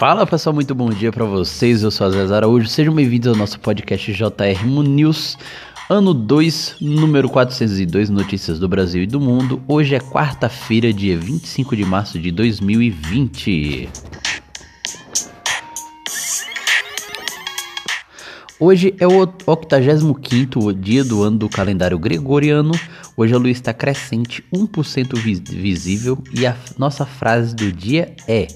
Fala pessoal, muito bom dia para vocês. Eu sou a Zé Araújo. Sejam bem-vindos ao nosso podcast JR News, ano 2, número 402, notícias do Brasil e do mundo. Hoje é quarta-feira, dia 25 de março de 2020. Hoje é o 85 dia do ano do calendário gregoriano. Hoje a lua está crescente, 1% visível, e a nossa frase do dia é: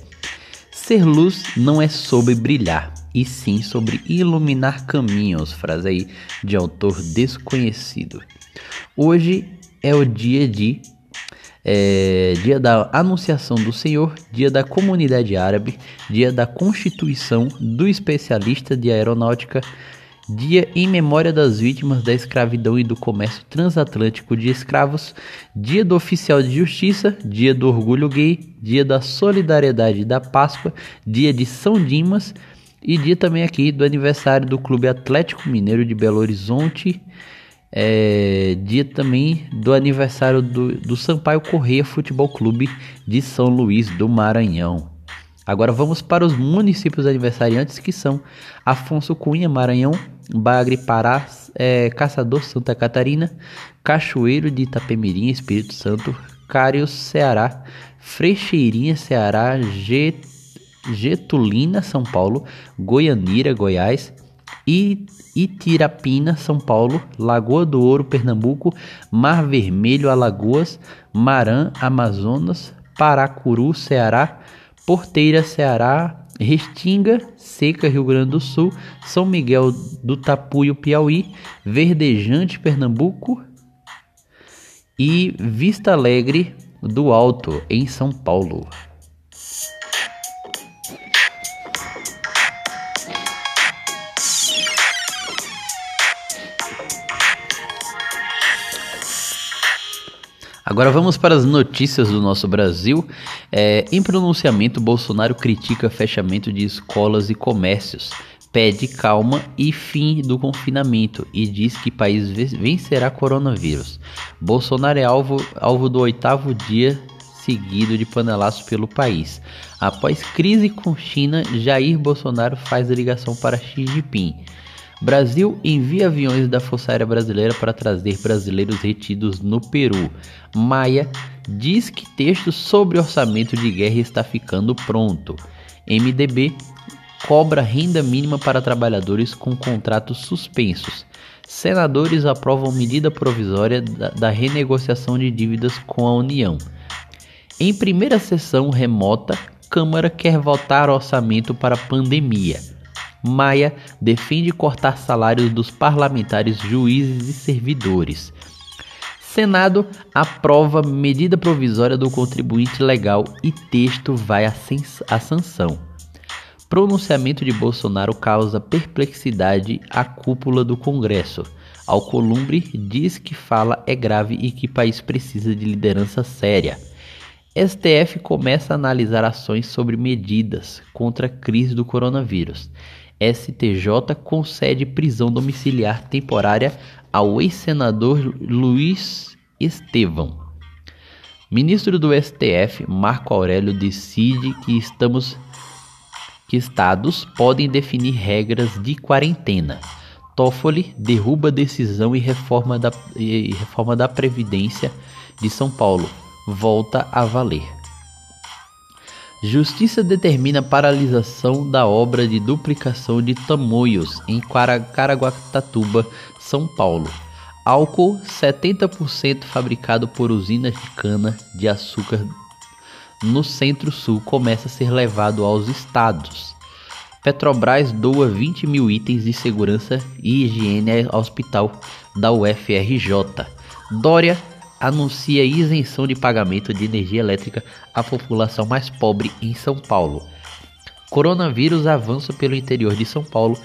Ser luz não é sobre brilhar, e sim sobre iluminar caminhos. Frase aí de autor desconhecido. Hoje é o dia de é, dia da Anunciação do Senhor, dia da Comunidade Árabe, dia da Constituição do Especialista de Aeronáutica, dia em memória das vítimas da escravidão e do comércio transatlântico de escravos, dia do Oficial de Justiça, dia do Orgulho Gay, dia da Solidariedade da Páscoa, dia de São Dimas e dia também aqui do aniversário do Clube Atlético Mineiro de Belo Horizonte. É, dia também do aniversário do, do Sampaio Correia Futebol Clube de São Luís do Maranhão. Agora vamos para os municípios aniversariantes que são Afonso Cunha, Maranhão, Bagre, Pará, é, Caçador, Santa Catarina, Cachoeiro de Itapemirim, Espírito Santo, Cários, Ceará, Frecheirinha, Ceará, Getulina, São Paulo, Goianira, Goiás, Itirapina, São Paulo, Lagoa do Ouro, Pernambuco, Mar Vermelho, Alagoas, Marã, Amazonas, Paracuru, Ceará, Porteira, Ceará, Restinga, Seca, Rio Grande do Sul, São Miguel do Tapuio, Piauí, Verdejante, Pernambuco e Vista Alegre do Alto, em São Paulo. Agora vamos para as notícias do nosso Brasil. É, em pronunciamento, Bolsonaro critica fechamento de escolas e comércios, pede calma e fim do confinamento e diz que país vencerá coronavírus. Bolsonaro é alvo, alvo do oitavo dia seguido de panelaço pelo país. Após crise com China, Jair Bolsonaro faz ligação para Xi Jinping. Brasil envia aviões da Força Aérea Brasileira para trazer brasileiros retidos no Peru. Maia diz que texto sobre orçamento de guerra está ficando pronto. MDB cobra renda mínima para trabalhadores com contratos suspensos. Senadores aprovam medida provisória da, da renegociação de dívidas com a União. Em primeira sessão remota, Câmara quer votar orçamento para pandemia. Maia defende cortar salários dos parlamentares, juízes e servidores. Senado aprova medida provisória do contribuinte legal e texto vai à sanção. Pronunciamento de Bolsonaro causa perplexidade à cúpula do Congresso. Alcolumbre diz que fala é grave e que país precisa de liderança séria. STF começa a analisar ações sobre medidas contra a crise do coronavírus. STJ concede prisão domiciliar temporária ao ex-senador Luiz Estevão. Ministro do STF, Marco Aurélio, decide que estamos que estados podem definir regras de quarentena. Toffoli derruba decisão e reforma da, e reforma da Previdência de São Paulo. Volta a valer. Justiça determina paralisação da obra de duplicação de tamoios em Caraguatatuba, São Paulo. Álcool 70% fabricado por usinas de cana de açúcar no Centro-Sul começa a ser levado aos estados. Petrobras doa 20 mil itens de segurança e higiene ao hospital da UFRJ. Dória anuncia isenção de pagamento de energia elétrica à população mais pobre em São Paulo. Coronavírus avança pelo interior de São Paulo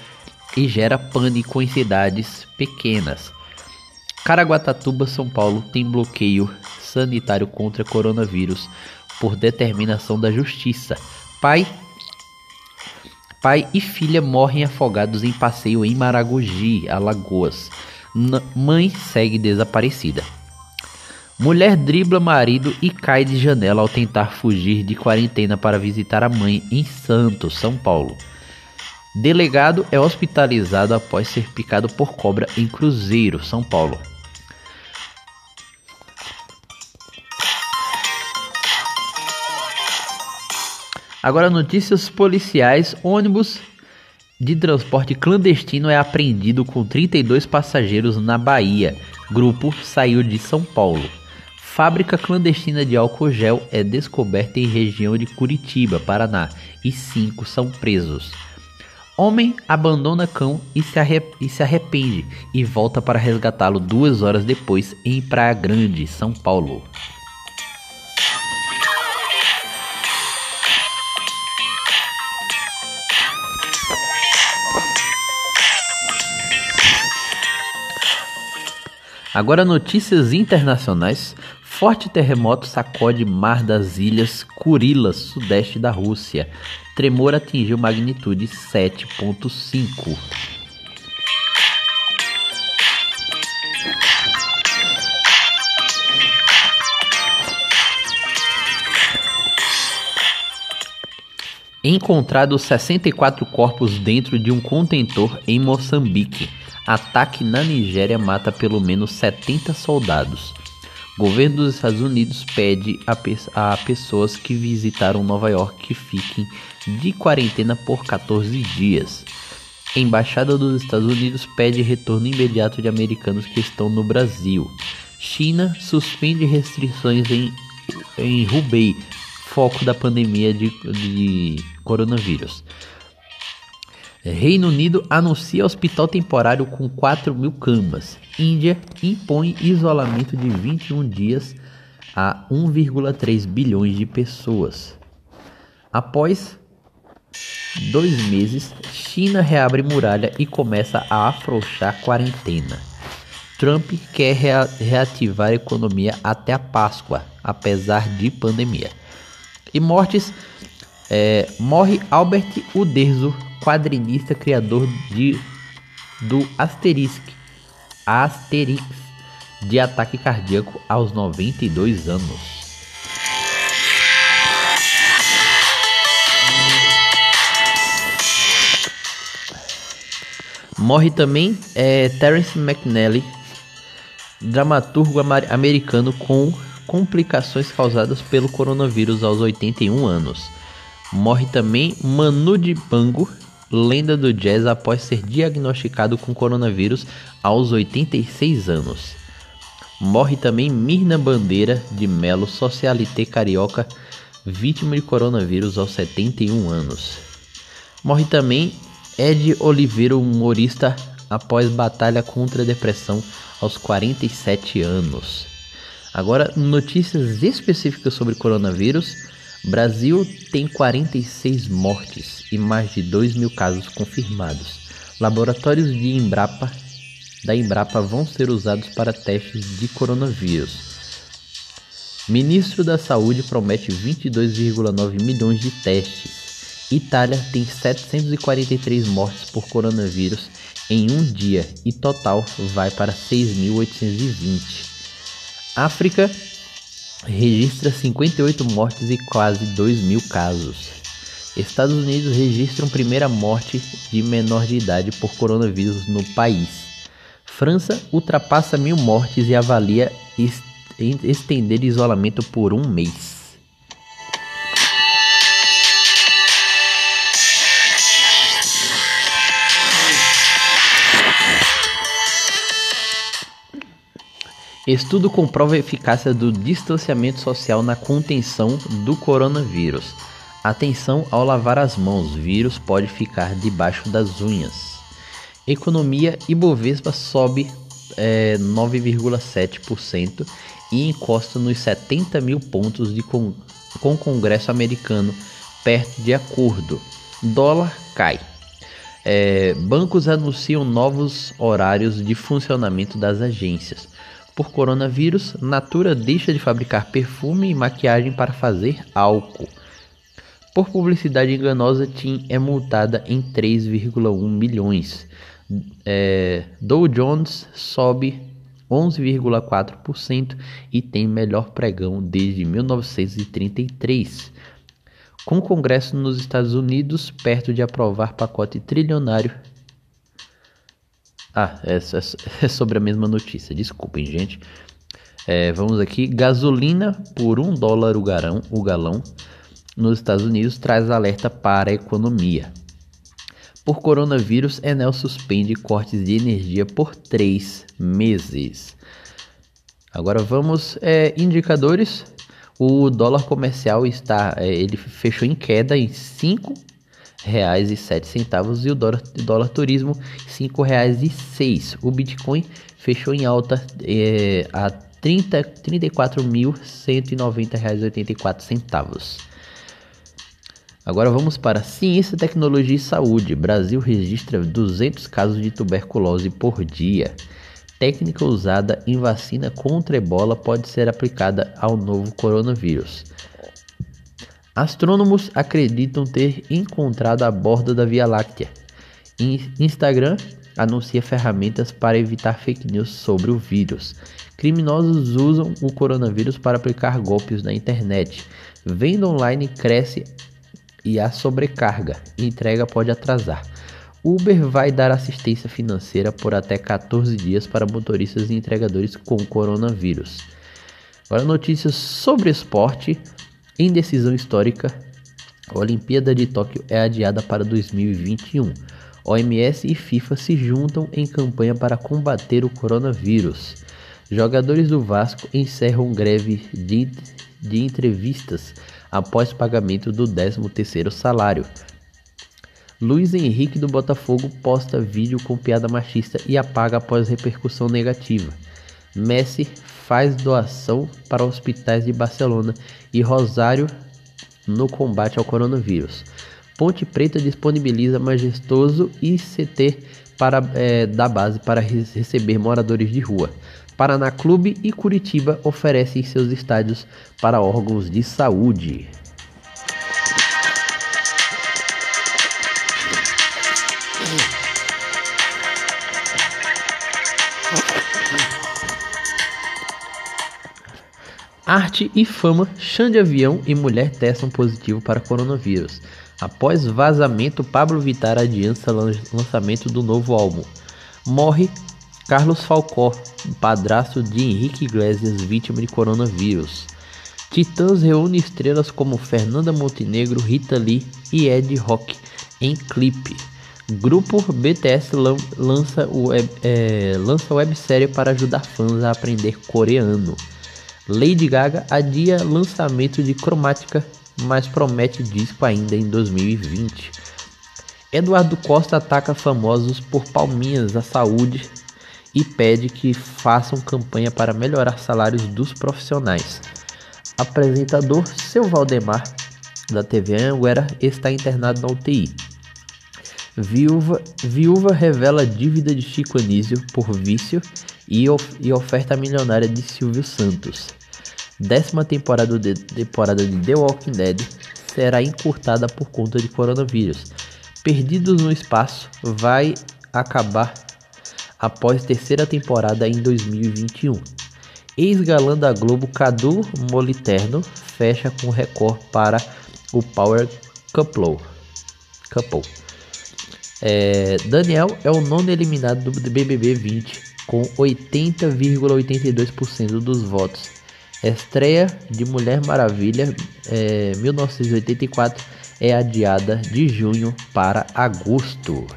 e gera pânico em cidades pequenas. Caraguatatuba, São Paulo, tem bloqueio sanitário contra coronavírus por determinação da justiça. Pai Pai e filha morrem afogados em passeio em Maragogi, Alagoas. N mãe segue desaparecida. Mulher dribla marido e cai de janela ao tentar fugir de quarentena para visitar a mãe em Santos, São Paulo. Delegado é hospitalizado após ser picado por cobra em Cruzeiro, São Paulo. Agora notícias policiais, ônibus de transporte clandestino é apreendido com 32 passageiros na Bahia. Grupo saiu de São Paulo. Fábrica clandestina de álcool gel é descoberta em região de Curitiba, Paraná, e cinco são presos. Homem abandona cão e se, e se arrepende e volta para resgatá-lo duas horas depois em Praia Grande, São Paulo. Agora notícias internacionais. Forte terremoto sacode mar das ilhas Kurilas, sudeste da Rússia. Tremor atingiu magnitude 7.5. Encontrados 64 corpos dentro de um contentor em Moçambique. Ataque na Nigéria mata pelo menos 70 soldados. Governo dos Estados Unidos pede a, pe a pessoas que visitaram Nova York que fiquem de quarentena por 14 dias. Embaixada dos Estados Unidos pede retorno imediato de americanos que estão no Brasil. China suspende restrições em, em Hubei, foco da pandemia de, de coronavírus. Reino Unido anuncia hospital temporário com 4 mil camas. Índia impõe isolamento de 21 dias a 1,3 bilhões de pessoas. Após dois meses, China reabre muralha e começa a afrouxar quarentena. Trump quer reativar a economia até a Páscoa, apesar de pandemia. E mortes: é, morre Albert Uderzo, quadrinista criador de do Asterix, Asterix de ataque cardíaco aos 92 anos. Morre também é, Terence McNally, dramaturgo americano com complicações causadas pelo coronavírus aos 81 anos. Morre também Manu Dibango, lenda do jazz após ser diagnosticado com coronavírus aos 86 anos. Morre também Mirna Bandeira de Melo, socialité carioca, vítima de coronavírus aos 71 anos. Morre também Ed Oliveira, humorista, após batalha contra a depressão aos 47 anos. Agora, notícias específicas sobre coronavírus. Brasil tem 46 mortes e mais de 2 mil casos confirmados. Laboratórios de Embrapa, da Embrapa vão ser usados para testes de coronavírus. Ministro da Saúde promete 22,9 milhões de testes. Itália tem 743 mortes por coronavírus em um dia e total vai para 6.820. África registra 58 mortes e quase 2 mil casos. Estados Unidos registram primeira morte de menor de idade por coronavírus no país. França ultrapassa mil mortes e avalia estender isolamento por um mês. Estudo comprova a eficácia do distanciamento social na contenção do coronavírus. Atenção ao lavar as mãos, vírus pode ficar debaixo das unhas. Economia Ibovespa sobe é, 9,7% e encosta nos 70 mil pontos de com, com Congresso americano perto de acordo. Dólar cai. É, bancos anunciam novos horários de funcionamento das agências. Por coronavírus, Natura deixa de fabricar perfume e maquiagem para fazer álcool. Por publicidade enganosa, TIM é multada em 3,1 milhões. É, Dow Jones sobe 11,4% e tem melhor pregão desde 1933. Com o Congresso nos Estados Unidos perto de aprovar pacote trilionário. Ah, é, é, é sobre a mesma notícia, desculpem, gente. É, vamos aqui. Gasolina por um dólar o, garão, o galão nos Estados Unidos traz alerta para a economia. Por coronavírus, Enel suspende cortes de energia por três meses. Agora vamos é, indicadores. O dólar comercial está, é, ele fechou em queda em cinco reais e sete centavos e o dólar, dólar turismo cinco reais e seis. O Bitcoin fechou em alta é, a 30, 34.190 reais e 84 centavos. Agora vamos para ciência, tecnologia e saúde. Brasil registra 200 casos de tuberculose por dia. Técnica usada em vacina contra ebola pode ser aplicada ao novo coronavírus. Astrônomos acreditam ter encontrado a borda da Via Láctea. Instagram anuncia ferramentas para evitar fake news sobre o vírus. Criminosos usam o coronavírus para aplicar golpes na internet. Venda online cresce e a sobrecarga. Entrega pode atrasar. Uber vai dar assistência financeira por até 14 dias para motoristas e entregadores com coronavírus. Agora notícias sobre esporte. Indecisão histórica. A Olimpíada de Tóquio é adiada para 2021. OMS e FIFA se juntam em campanha para combater o coronavírus. Jogadores do Vasco encerram greve de, de entrevistas após pagamento do 13º salário. Luiz Henrique do Botafogo posta vídeo com piada machista e apaga após repercussão negativa. Messi faz doação para hospitais de Barcelona e Rosário no combate ao coronavírus. Ponte Preta disponibiliza majestoso ICT para, é, da base para receber moradores de rua. Paraná Clube e Curitiba oferecem seus estádios para órgãos de saúde. Arte e fama, chão de avião e mulher testam positivo para coronavírus. Após vazamento, Pablo Vittar adianta lançamento do novo álbum. Morre Carlos Falcó, padrasto de Henrique Iglesias, vítima de coronavírus. Titãs reúne estrelas como Fernanda Montenegro, Rita Lee e Ed Rock em clipe. Grupo BTS lança, web, é, lança websérie para ajudar fãs a aprender coreano. Lady Gaga adia lançamento de Cromática, mas promete disco ainda em 2020. Eduardo Costa ataca famosos por palminhas à saúde e pede que façam campanha para melhorar salários dos profissionais. Apresentador Seu Valdemar, da TV Anguera, está internado na UTI. Viúva, viúva revela dívida de Chico Anísio por vício e, of, e oferta milionária de Silvio Santos. Décima temporada de, temporada de The Walking Dead será encurtada por conta de coronavírus. Perdidos no espaço vai acabar após terceira temporada em 2021. Ex-galã da Globo Cadu Moliterno fecha com recorde para o Power Couple. Couple. É, Daniel é o nono eliminado do BBB 20 com 80,82% dos votos. Estreia de Mulher Maravilha é, 1984 é adiada de junho para agosto.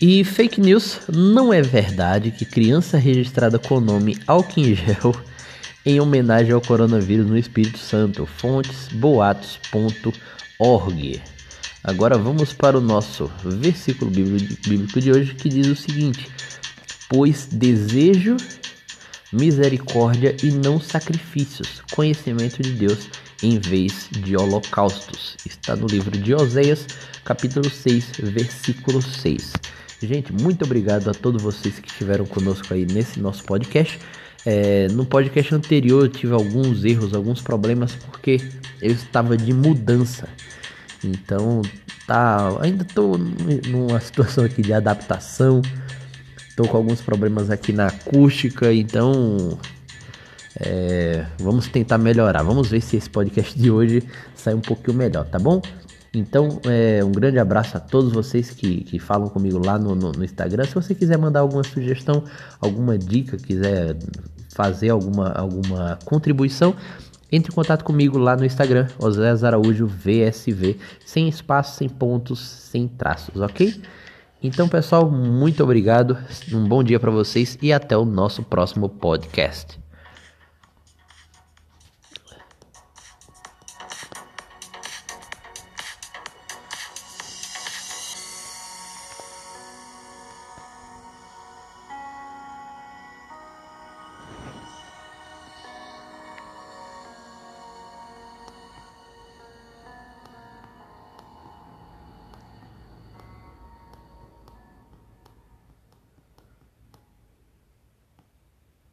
E fake news não é verdade que criança registrada com o nome álcool gel em homenagem ao coronavírus no Espírito Santo. Fontes boatos.org. Agora vamos para o nosso versículo bíblico de hoje que diz o seguinte: Pois desejo misericórdia e não sacrifícios, conhecimento de Deus em vez de holocaustos. Está no livro de Oséias, capítulo 6, versículo 6. Gente, muito obrigado a todos vocês que estiveram conosco aí nesse nosso podcast. É, no podcast anterior eu tive alguns erros, alguns problemas porque eu estava de mudança. Então tá, ainda estou numa situação aqui de adaptação. Estou com alguns problemas aqui na acústica, então é, vamos tentar melhorar. Vamos ver se esse podcast de hoje sai um pouquinho melhor, tá bom? Então, é, um grande abraço a todos vocês que, que falam comigo lá no, no, no, Instagram. Se você quiser mandar alguma sugestão, alguma dica, quiser fazer alguma, alguma contribuição, entre em contato comigo lá no Instagram, Osés Araújo VSV, sem espaço, sem pontos, sem traços, ok? Então, pessoal, muito obrigado, um bom dia para vocês e até o nosso próximo podcast.